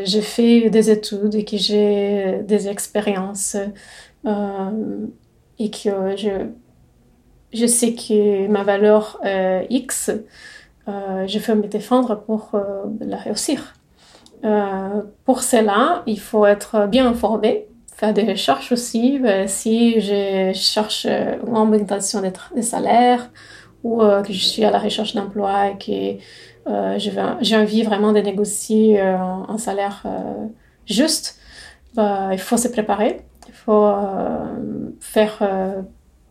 j'ai fait des études et que j'ai des expériences et que je, je sais que ma valeur X, je veux me défendre pour la réussir. Euh, pour cela, il faut être bien informé, faire des recherches aussi. Si je cherche une augmentation des, salaires ou euh, que je suis à la recherche d'emploi et que euh, j'ai envie vraiment de négocier un salaire juste, ben, il faut se préparer, il faut faire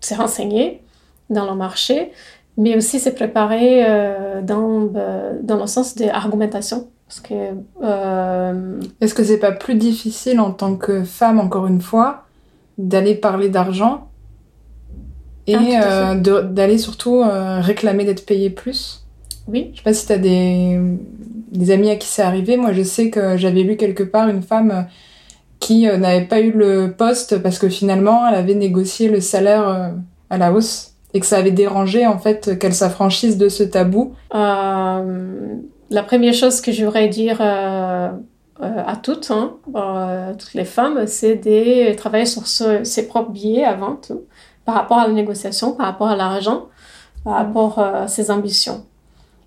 se renseigner dans le marché, mais aussi se préparer dans, dans le sens de l'argumentation que. Euh, Est-ce que c'est pas plus difficile en tant que femme, encore une fois, d'aller parler d'argent et ah, euh, d'aller surtout euh, réclamer d'être payée plus Oui. Je sais pas si tu as des, des amis à qui c'est arrivé. Moi, je sais que j'avais lu quelque part une femme qui n'avait pas eu le poste parce que finalement, elle avait négocié le salaire à la hausse et que ça avait dérangé en fait qu'elle s'affranchisse de ce tabou. Euh, la première chose que j'aurais dire euh, euh, à toutes, hein, euh, toutes les femmes, c'est de travailler sur ses propres billets avant tout, par rapport à la négociation, par rapport à l'argent, par mm. rapport à ses ambitions.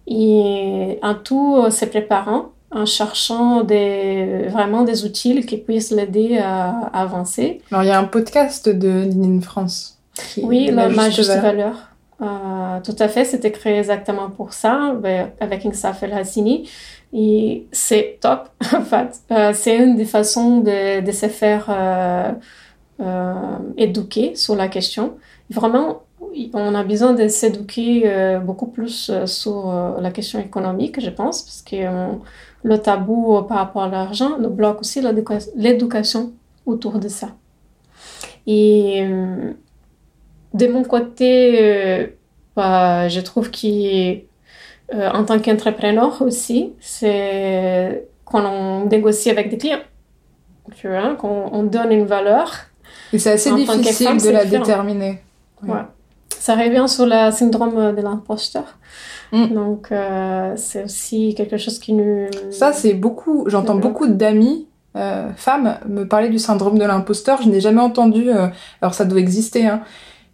Et en tout, se préparant, en cherchant des, vraiment des outils qui puissent l'aider à, avancer. Alors, il y a un podcast de Ligne France. oui, la, ma juste valeur. Euh, tout à fait, c'était créé exactement pour ça, ben, avec Insaf El Hassini. Et c'est top, en fait. Euh, c'est une des façons de, de se faire euh, euh, éduquer sur la question. Vraiment, on a besoin de s'éduquer euh, beaucoup plus sur la question économique, je pense, parce que le tabou par rapport à l'argent nous bloque aussi l'éducation autour de ça. Et de mon côté, euh, bah, je trouve qu'en euh, tant qu'entrepreneur aussi, c'est quand on négocie avec des clients, qu'on on donne une valeur. Et c'est assez difficile de la déterminer. Ouais. Ça revient sur le syndrome de l'imposteur. Mm. Donc, euh, c'est aussi quelque chose qui nous... Ça, c'est beaucoup... J'entends beaucoup d'amis femmes me parler du syndrome de l'imposteur. Je n'ai jamais entendu... alors, ça doit exister, hein,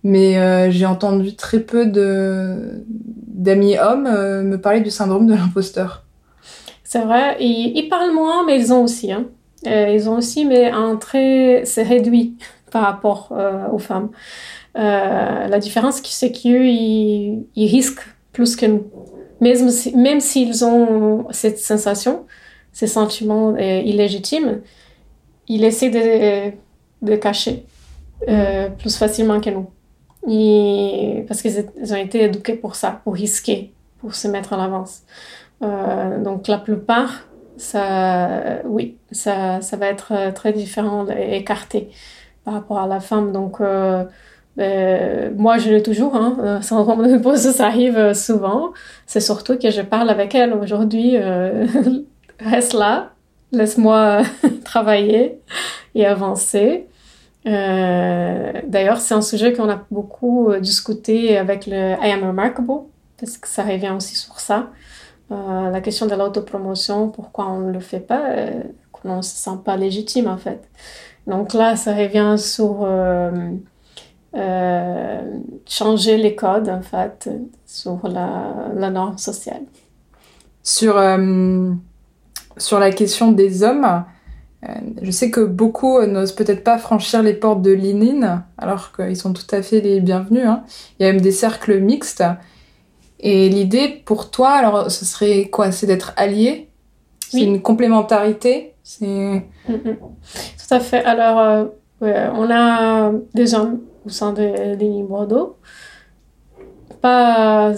mais euh, j'ai entendu très peu de d'amis hommes euh, me parler du syndrome de l'imposteur. C'est vrai, ils, ils, parlent moins, mais ils ont aussi. Hein. Euh, ils ont aussi, mais un très, c'est réduit par rapport aux femmes. la différence, c'est qu'eux, ils, risquent plus que nous. Même, même s'ils ont cette sensation, ces sentiments illégitimes, ils essaient de, de cacher plus facilement que nous parce qu'ils ont été éduqués pour ça, pour risquer, pour se mettre en avance. Euh, donc la plupart, ça, oui, ça, ça va être euh, très différent écarté par rapport à la femme. Donc euh, euh moi, je l'ai toujours, hein, pause, ça arrive souvent. C'est surtout que je parle avec elle aujourd'hui. Euh, reste là, laisse-moi travailler et avancer. Euh, d'ailleurs, c'est un sujet qu'on a beaucoup euh, discuté avec le I Am Remarkable, parce que ça revient aussi sur ça. Euh, la question de l'autopromotion, pourquoi on ne le fait pas, qu'on ne se sent pas légitime en fait. Donc là, ça revient sur changer les codes en fait, sur la, la norme sociale. Sur, sur la question des hommes, euh, je sais que beaucoup n'osent peut-être pas franchir les portes de l'ININ, alors qu'ils sont tout à fait les bienvenus. Hein. Il y a même des cercles mixtes. Et l'idée pour toi, alors, ce serait quoi? C'est d'être allié? C'est une complémentarité? C'est. Mm, mm. Tout fait. Alors, euh, on a des hommes au sein de l'ININ Bordeaux. Pas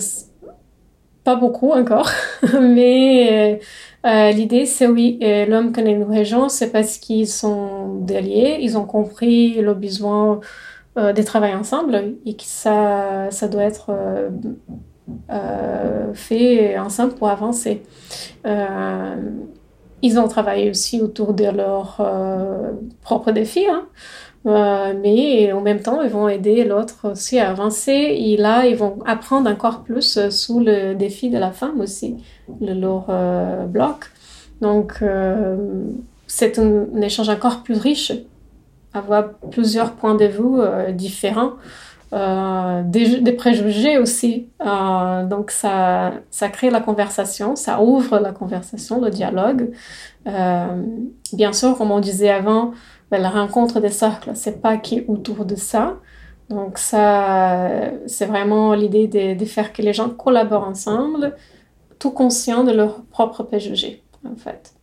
pas beaucoup encore, mais l'idée c'est oui, l'homme connaît une région, c'est parce qu'ils sont déliés, ils ont compris le besoin de travailler ensemble et que ça, ça doit être fait ensemble pour avancer. Ils ont travaillé aussi autour de leurs propres défis. Hein. Euh, mais en même temps, ils vont aider l'autre aussi à avancer. Et là, ils vont apprendre encore plus euh, sous le défi de la femme aussi, le leur euh, bloc. Donc, c'est un, échange encore plus riche, avoir plusieurs points de vue différents. Des, des, préjugés aussi. donc ça, ça crée la conversation, ça ouvre la conversation, le dialogue. bien sûr, comme on disait avant, ben, la rencontre des cercles, c'est pas qui est autour de ça. Donc ça, c'est vraiment l'idée de, faire que les gens collaborent ensemble, tout conscients de leur propre préjugé, en fait.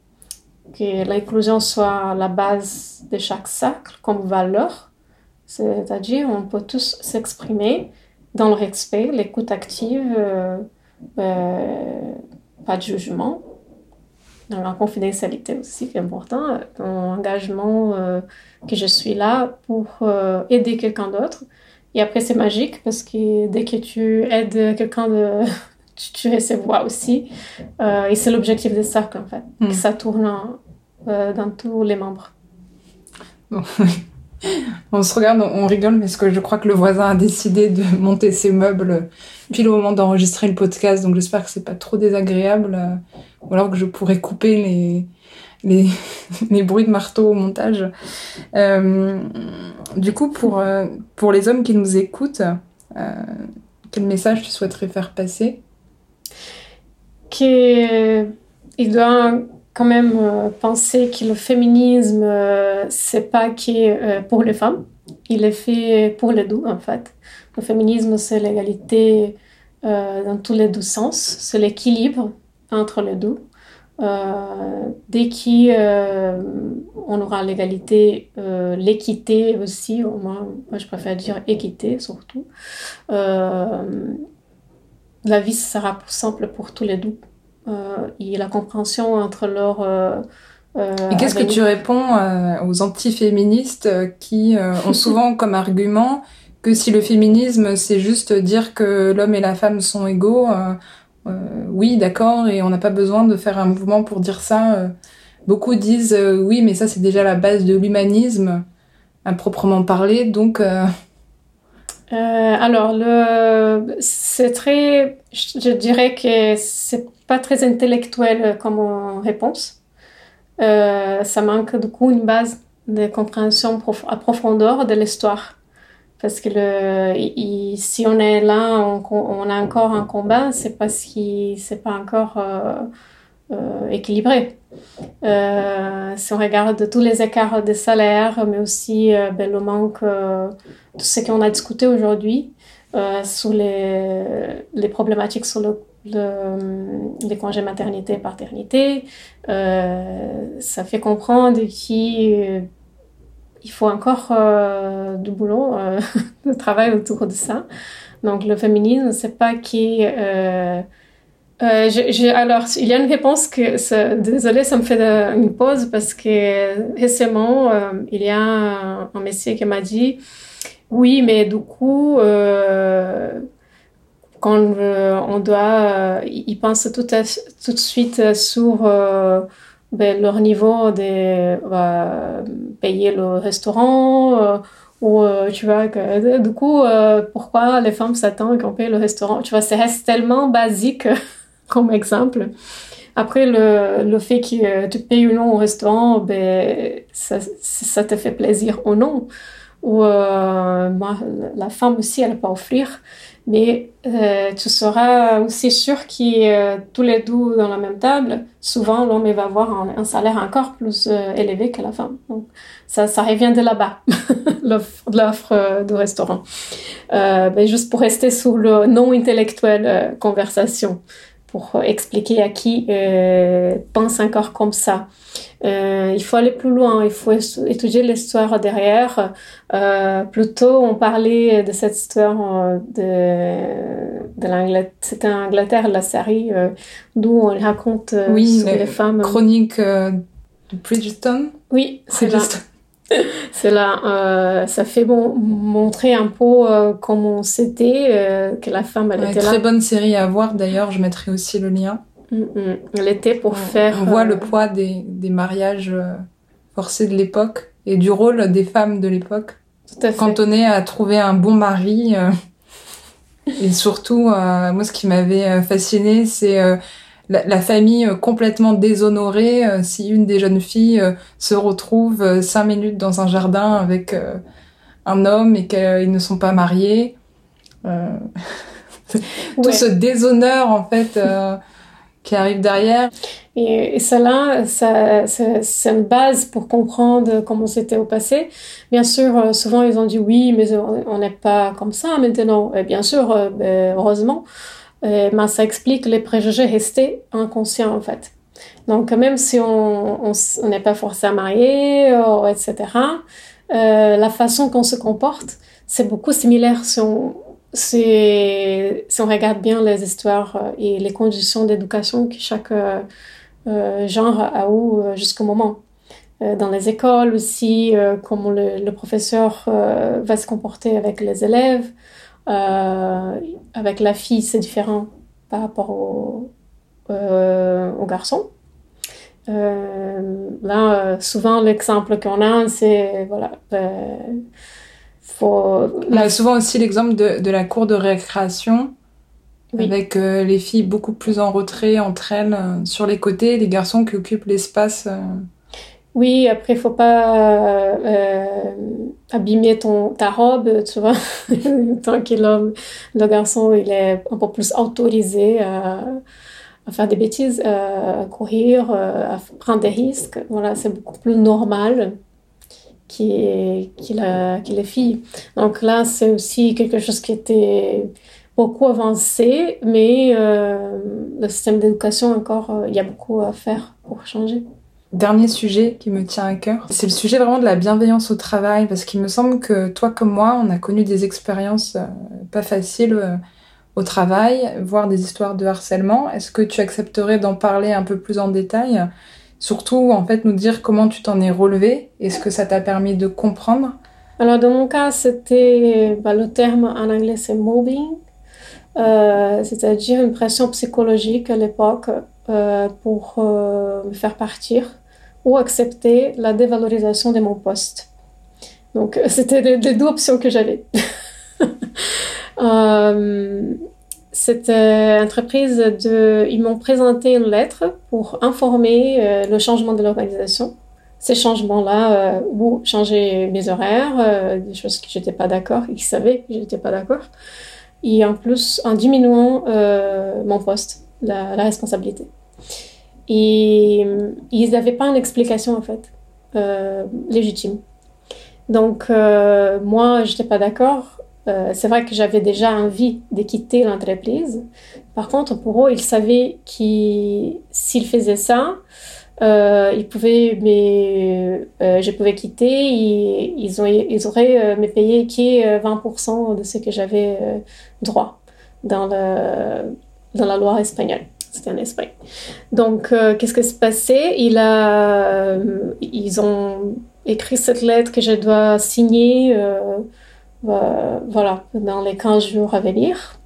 Que l'inclusion soit la base de chaque cercle comme valeur, c'est-à-dire on peut tous s'exprimer dans le respect, l'écoute active, euh, euh, pas de jugement, dans la confidentialité aussi, qui est important, dans l'engagement euh, que je suis là pour aider quelqu'un d'autre. Et après, c'est magique parce que dès que tu aides quelqu'un, de, tu, tu recevras aussi. Et c'est l'objectif de cercle, en fait, que mm. ça tourne dans tous les membres. on se regarde, on rigole, mais que je crois que le voisin a décidé de monter ses meubles pile au moment d'enregistrer le podcast, donc j'espère que c'est pas trop désagréable, euh, ou alors que je pourrais couper les, bruits de marteau au montage. Euh, du coup, pour, euh, pour les hommes qui nous écoutent, quel message tu souhaiterais faire passer? Qu'il doit quand même penser que le féminisme, c'est pas que pour les femmes, il est fait pour les deux en fait. Le féminisme, c'est l'égalité euh, dans tous les deux sens, c'est l'équilibre entre les deux. Euh, dès qu'on euh, aura l'égalité, l'équité aussi, moi, moi, je préfère dire équité surtout, la vie sera plus simple pour tous les deux. Et la compréhension entre leurs et qu'est-ce que tu réponds aux antiféministes qui ont souvent comme argument que si le féminisme, c'est juste dire que l'homme et la femme sont égaux, euh, euh, oui, d'accord, et on n'a pas besoin de faire un mouvement pour dire ça. Euh. beaucoup disent oui, mais ça c'est déjà la base de l'humanisme, à proprement parler, donc. Alors, le, c'est très, je dirais que c'est pas très intellectuel comme réponse. ça manque du coup une base de compréhension à profondeur de l'histoire. Parce que le, si on est là, on, a encore un combat, c'est parce que c'est pas encore euh, euh, équilibré. Euh, si on regarde tous les écarts de salaire, mais aussi ben, le manque, tout ce qu'on a discuté aujourd'hui, sur les, problématiques sur le, les congés maternité et paternité, ça fait comprendre qu'il il faut encore euh, du boulot, euh, de travail autour de ça. Donc le féminisme, c'est pas qui... Euh, alors, il y a une réponse que, désolé, ça me fait une pause parce que récemment, il y a un, un monsieur qui m'a dit, oui, mais du coup, quand on doit, il pense tout, tout de suite sur ben, leur niveau de payer le restaurant euh, ou euh, tu vois que du coup euh, pourquoi les femmes s'attendent qu'on paye le restaurant? Tu vois ça reste tellement basique comme exemple. Après le, le fait que tu payes ou non au restaurant ben ça, te fait plaisir ou non. Ou moi, la femme aussi elle peut offrir. Mais euh, tu seras aussi sûr que euh, tous les deux dans la même table, souvent l'homme va avoir un, salaire encore plus euh, élevé que la femme. Ça, ça revient de là-bas, l'offre de restaurant. mais juste pour rester sur le non intellectuel conversation, pour expliquer à qui euh, pense encore comme ça. Euh, il faut aller plus loin, il faut étudier l'histoire derrière. Euh, plutôt, on parlait de cette histoire euh, de, de l'Angleterre, c'était en Angleterre la série euh, d'où on raconte euh, oui, sur les femmes. Chronique de Bridgeton. Oui, c'est là. C'est là, euh, ça fait bon, montrer un peu euh, comment c'était, euh, que la femme, elle Ouais, était très là. bonne série à voir d'ailleurs, je mettrai aussi le lien. Mm, mm. Elle était pour On- faire. On voit euh, le poids des, des mariages euh, forcés de l'époque et du rôle des femmes de l'époque. Tout à fait. Cantonnées à trouver un bon mari. et surtout, moi, ce qui m'avait fasciné, c'est la, la famille euh, complètement déshonorée. euh, si une des jeunes filles euh, se retrouve cinq minutes dans un jardin avec un homme et qu'ils ne sont pas mariés. euh, tout Ouais. ce déshonneur, en fait, euh, qui arrive derrière. Et, et cela, ça, ça- c'est une base pour comprendre comment c'était au passé. Bien sûr, souvent ils ont dit oui, mais on n'est pas comme ça maintenant. Et bien sûr, euh, ben, ça explique les préjugés restés inconscients en fait. Donc même si on n'est pas forcé à marier, euh, etc., euh, la façon qu'on se comporte, c'est beaucoup similaire si on, regarde bien les histoires euh, et les conditions d'éducation que chaque genre a eu jusqu'au moment. Dans les écoles aussi, comment le, professeur va se comporter avec les élèves. Euh, avec la fille, c'est différent par rapport au, euh, au garçon. Euh, là, souvent, l'exemple qu'on a, c'est, voilà, euh, faut, On a souvent aussi l'exemple de, de la cour de récréation, Oui. avec les filles beaucoup plus en retrait entre elles sur les côtés, les garçons qui occupent l'espace. Euh. Oui, après, faut pas euh, abîmer ton, ta robe, tu vois. Tant que l'homme, le garçon, il est un peu plus autorisé à, faire des bêtises, à courir, euh, à prendre des risques. Voilà, c'est beaucoup plus normal qu'il qu'il a- qu'il est fille. Donc là, c'est aussi quelque chose qui était beaucoup avancé, mais euh, le système d'éducation, encore, euh, il y a beaucoup à faire pour changer. Dernier sujet qui me tient à cœur, c'est le sujet vraiment de la bienveillance au travail, parce qu'il me semble que toi comme moi, on a connu des expériences euh, pas faciles euh, au travail, voire des histoires de harcèlement. Est-ce que tu accepterais d'en parler un peu plus en détail? Surtout, en fait, nous dire comment tu t'en es relevé? Et ce que ça t'a permis de comprendre? Alors, dans mon cas, c'était bah, le terme en anglais, c'est mobbing, euh, c'est-à-dire une pression psychologique à l'époque pour me faire partir ou accepter la dévalorisation de mon poste. Donc, c'était les, deux options que j'avais. Euh, cette euh, entreprise de, ils m'ont présenté une lettre pour informer euh, le changement de l'organisation ces changements-là, euh, ou changer mes horaires, euh, des choses que j'étais pas d'accord, ils savaient que j'étais pas d'accord, et en plus en diminuant euh, mon poste, la responsabilité. Et euh, ils n'avaient pas une explication en fait euh, légitime. Donc euh, moi, j'étais pas d'accord. Euh, c'est vrai que j'avais déjà envie de quitter l'entreprise. Par contre, pour eux, ils savaient qu'ils s'ils faisaient ça, euh, ils pouvaient, mais euh, je pouvais quitter. Et ils, ont, ils auraient me payé qui euh, 20% de ce que j'avais droit dans, le, dans la loi espagnole. C'était en Espagne. Donc, euh, qu'est-ce qui? Il a, euh, ils ont écrit cette lettre que je dois signer, euh, voilà, dans les 15 jours à venir.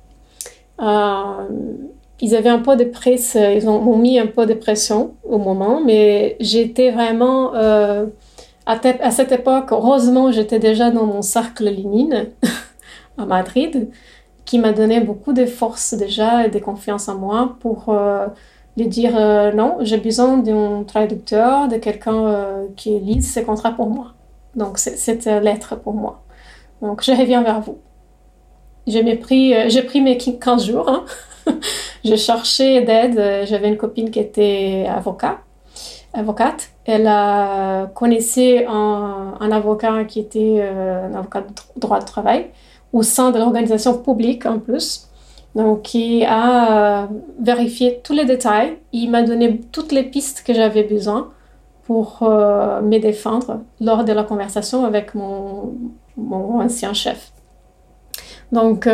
Ils avaient un peu de presse, ils ont, mis un peu de pression au moment, mais j'étais vraiment à cette époque, heureusement, j'étais déjà dans mon cercle Lénine à Madrid, qui m'a donné beaucoup de force déjà et de confiance en moi pour euh, lui dire euh, non, j'ai besoin d'un traducteur, de quelqu'un euh, qui lise ces contrats pour moi. Donc cette lettre pour moi. Donc je reviens vers vous. J'ai pris, mes 15 jours. Hein. je cherchais d'aide. J'avais une copine qui était avocat, avocate. Elle connaissait un, avocat qui était un avocat de droit de travail au sein de l'organisation publique en plus. Donc, qui a vérifié tous les détails. Il m'a donné toutes les pistes que j'avais besoin pour me défendre lors de la conversation avec mon, mon ancien chef. Donc,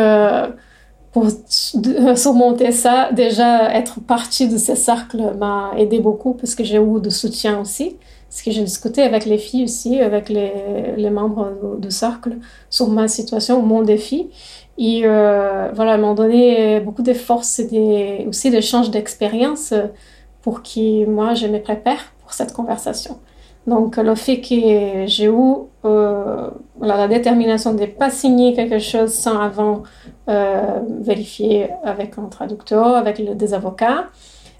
pour surmonter ça, déjà être partie de ce cercle m'a aidé beaucoup parce que j'ai eu de soutien aussi. Parce que j'ai discuté avec les filles aussi, avec les, les membres du cercle sur ma situation, mon défi. Et euh, voilà, elles m'ont donné beaucoup de force et des, aussi d'échanges d'expérience pour que moi je me prépare pour cette conversation. Donc, le fait que j'ai eu euh, la détermination de ne pas signer quelque chose sans avant euh, vérifier avec un traducteur, avec des avocats.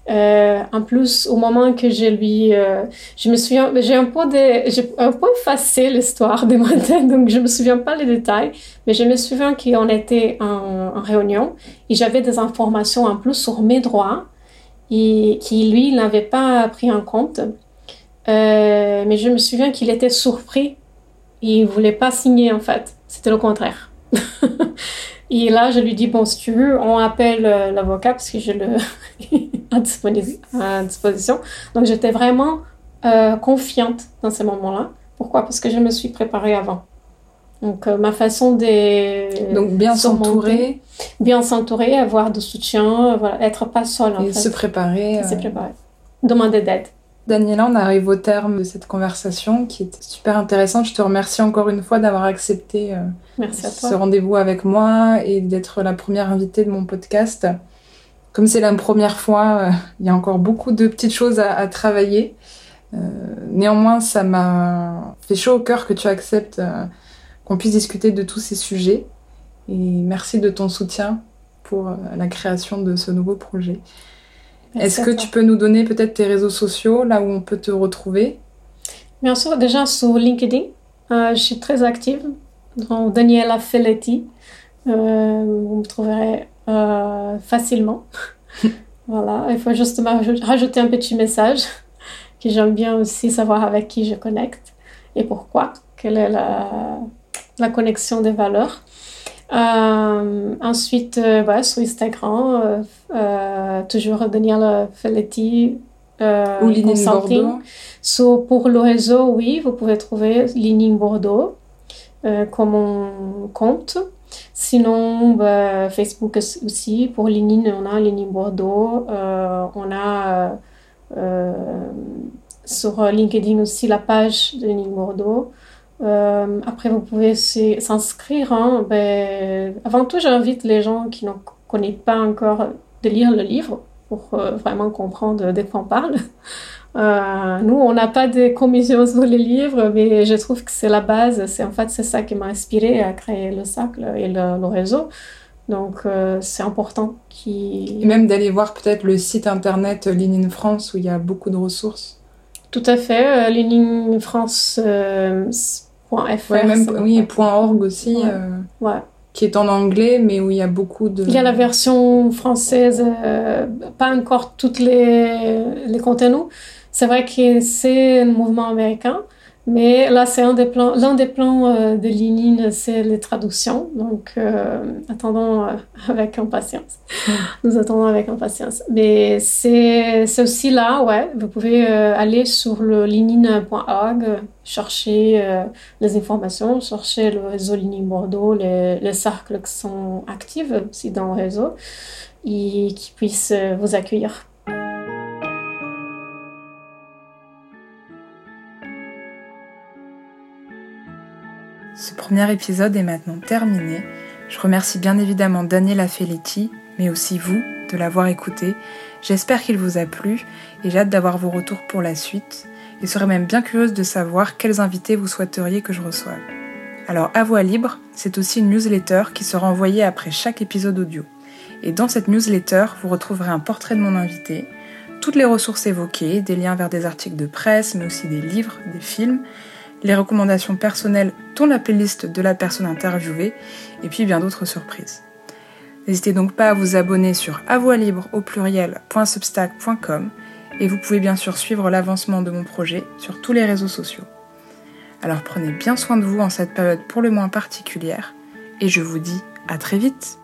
Euh, en plus, au moment que je lui, euh, je me souviens, j'ai un peu de, j'ai un peu effacé l'histoire de ma tête, donc je me souviens pas les détails, mais je me souviens qu'on était en, réunion et j'avais des informations en plus sur mes droits et qui lui n'avait pas pris en compte. Euh, mais je me souviens qu'il était surpris. Il voulait pas signer, en fait. C'était le contraire. et là, je lui dis, bon, si tu veux, on appelle euh, l'avocat parce que je le à, disposition. Donc, j'étais vraiment euh, confiante dans ces moments-là. Pourquoi? Parce que je me suis préparée avant. Donc, ma façon de... Donc, bien s'entourer. Bien s'entourer, avoir de soutien, voilà, être pas seule, en et se préparer. Se préparer. Demander d'aide. Daniela, on arrive au terme de cette conversation qui est super intéressante. Je te remercie encore une fois d'avoir accepté euh, ce rendez-vous avec moi et d'être la première invitée de mon podcast. Comme c'est la première fois, euh, il y a encore beaucoup de petites choses à, travailler. Euh, néanmoins, ça m'a fait chaud au cœur que tu acceptes qu'on puisse discuter de tous ces sujets. Et merci de ton soutien pour la création de ce nouveau projet. Est-ce que tu peux nous donner peut-être tes réseaux sociaux, là où on peut te retrouver? Bien sûr, déjà sur LinkedIn, euh, je suis très active. Donc, Daniela Felletti, euh, vous me trouverez euh, facilement. voilà, il faut juste rajouter un petit message que j'aime bien aussi savoir avec qui je connecte et pourquoi, quelle est la, la connexion des valeurs. Euh, ensuite, euh, voilà, sur Instagram, euh, euh toujours Daniela Felletti euh, Ou Consulting. Bordeaux. So, pour le réseau, oui, vous pouvez trouver Lining Bordeaux comme on compte. Sinon, bah, Facebook aussi. Pour Lining, on a Lining Bordeaux. on a sur LinkedIn aussi la page de Lining Bordeaux. Euh, après, vous pouvez s'inscrire. Hein. Ben, avant tout, j'invite les gens qui ne connaissent pas encore de lire le livre pour euh, vraiment comprendre de quoi on parle. Euh, nous, on n'a pas de commission sur les livres, mais je trouve que c'est la base. C'est en fait c'est ça qui m'a inspiré à créer le cercle et le, réseau. Donc, euh, c'est important. Qui... Et même d'aller voir peut-être le site internet Lénine France où il y a beaucoup de ressources. Tout à fait. Lénine France .fr. même, oui, .org aussi. Euh, qui est en anglais, mais où il y a beaucoup de... Il y a la version française, euh, pas encore toutes les, les contenus. C'est vrai que c'est un mouvement américain, mais là, c'est un des plans, l'un des plans euh, de Lénine, c'est les traductions. Donc, euh, attendons euh, avec impatience. Mm. Nous attendons avec impatience. Mais c'est, aussi là, ouais. Vous pouvez aller sur le linine.org, chercher les informations, chercher le réseau Linine Bordeaux, les, les cercles qui sont actifs aussi dans le réseau et qui puissent vous accueillir. Ce premier épisode est maintenant terminé. Je remercie bien évidemment Daniela Felici, mais aussi vous de l'avoir écouté. J'espère qu'il vous a plu et j'ai hâte d'avoir vos retours pour la suite et serais même bien curieuse de savoir quels invités vous souhaiteriez que je reçoive. Alors à voix libre, c'est aussi une newsletter qui sera envoyée après chaque épisode audio. Et dans cette newsletter, vous retrouverez un portrait de mon invité, toutes les ressources évoquées, des liens vers des articles de presse, mais aussi des livres, des films, les recommandations personnelles, dont la playlist de la personne interviewée, et puis bien d'autres surprises. N'hésitez donc pas à vous abonner sur avoilibre au pluriel.substack.com et vous pouvez bien sûr suivre l'avancement de mon projet sur tous les réseaux sociaux. Alors prenez bien soin de vous en cette période pour le moins particulière et je vous dis à très vite